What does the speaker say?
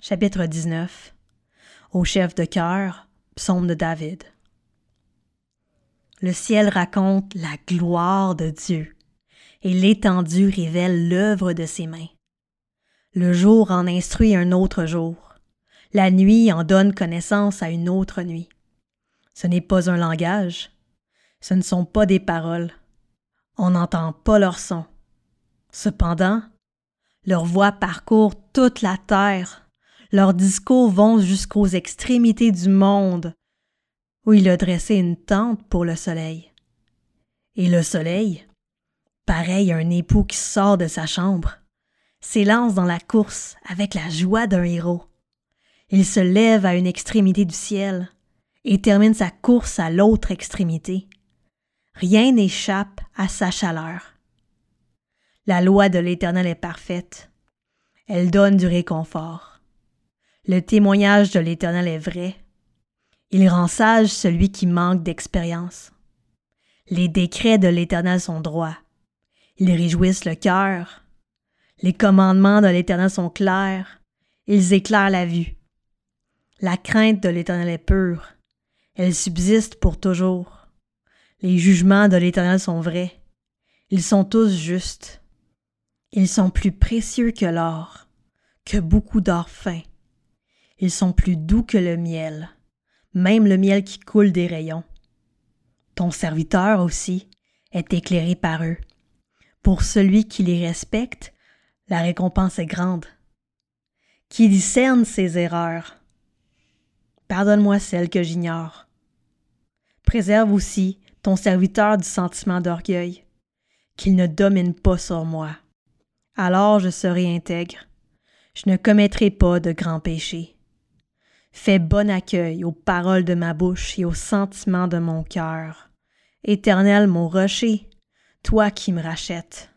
Chapitre 19 Au chef de cœur, psaume de David. Le ciel raconte la gloire de Dieu, et l'étendue révèle l'œuvre de ses mains. Le jour en instruit un autre jour, la nuit en donne connaissance à une autre nuit. Ce n'est pas un langage, ce ne sont pas des paroles, on n'entend pas leur son. Cependant, leur voix parcourt toute la terre, leurs discours vont jusqu'aux extrémités du monde, où il a dressé une tente pour le soleil. Et le soleil, pareil à un époux qui sort de sa chambre, s'élance dans la course avec la joie d'un héros. Il se lève à une extrémité du ciel et termine sa course à l'autre extrémité. Rien n'échappe à sa chaleur. La loi de l'Éternel est parfaite. Elle donne du réconfort. Le témoignage de l'Éternel est vrai il rend sage celui qui manque d'expérience. Les décrets de l'Éternel sont droits. Ils réjouissent le cœur. Les commandements de l'Éternel sont clairs. Ils éclairent la vue. La crainte de l'Éternel est pure. Elle subsiste pour toujours. Les jugements de l'Éternel sont vrais. Ils sont tous justes. Ils sont plus précieux que l'or, que beaucoup d'or fin. Ils sont plus doux que le miel même le miel qui coule des rayons. Ton serviteur aussi est éclairé par eux. Pour celui qui les respecte, la récompense est grande. Qui discerne ses erreurs? Pardonne-moi celles que j'ignore. Préserve aussi ton serviteur du sentiment d'orgueil, qu'il ne domine pas sur moi. Alors je serai intègre. Je ne commettrai pas de grands péchés. Fais bon accueil aux paroles de ma bouche et aux sentiments de mon cœur. Éternel mon rocher, toi qui me rachètes.